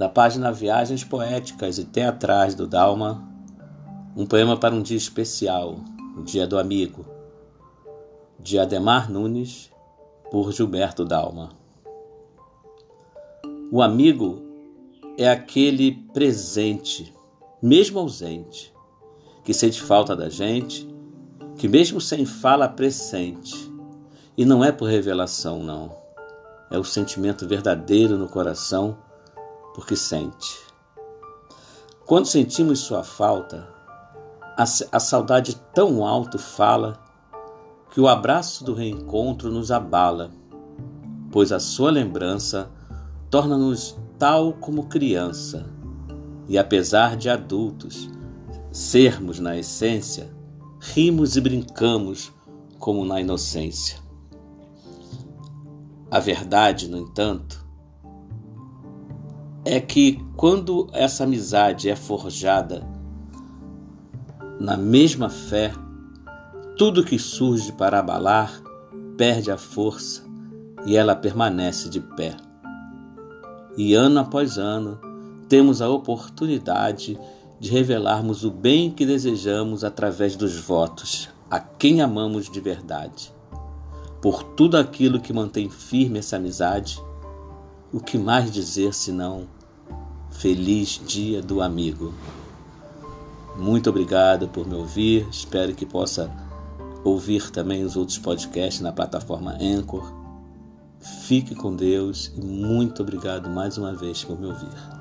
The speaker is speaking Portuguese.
da página Viagens Poéticas e Teatrais do Dalma, um poema para um dia especial, o Dia do Amigo, de Ademar Nunes, por Gilberto Dalma. O amigo é aquele presente, mesmo ausente, que sente falta da gente, que mesmo sem fala pressente. E não é por revelação, não. É o sentimento verdadeiro no coração, porque sente. Quando sentimos sua falta, a, a saudade tão alto fala que o abraço do reencontro nos abala, pois a sua lembrança torna-nos tal como criança, e apesar de adultos sermos na essência, rimos e brincamos como na inocência. A verdade, no entanto, é que quando essa amizade é forjada na mesma fé, tudo que surge para abalar perde a força e ela permanece de pé. E ano após ano, temos a oportunidade de revelarmos o bem que desejamos através dos votos a quem amamos de verdade. Por tudo aquilo que mantém firme essa amizade, o que mais dizer senão feliz dia do amigo? Muito obrigado por me ouvir, espero que possa ouvir também os outros podcasts na plataforma Anchor. Fique com Deus e muito obrigado mais uma vez por me ouvir.